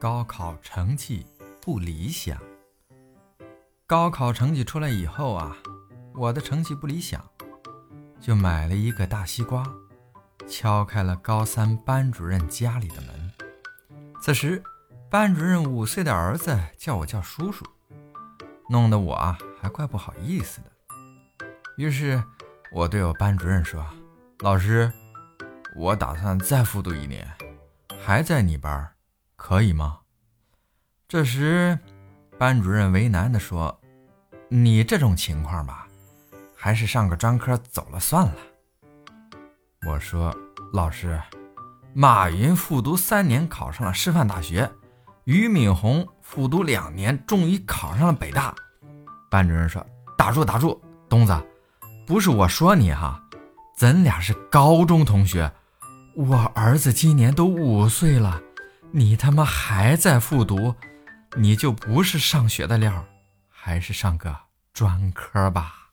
高考成绩不理想。高考成绩出来以后啊，我的成绩不理想，就买了一个大西瓜，敲开了高三班主任家里的门。此时，班主任五岁的儿子叫我叫叔叔，弄得我啊还怪不好意思的。于是，我对我班主任说：“老师，我打算再复读一年，还在你班，可以吗？”这时，班主任为难地说：“你这种情况吧，还是上个专科走了算了。”我说：“老师，马云复读三年考上了师范大学。”俞敏洪复读两年，终于考上了北大。班主任说：“打住，打住，东子，不是我说你哈，咱俩是高中同学。我儿子今年都五岁了，你他妈还在复读，你就不是上学的料，还是上个专科吧。”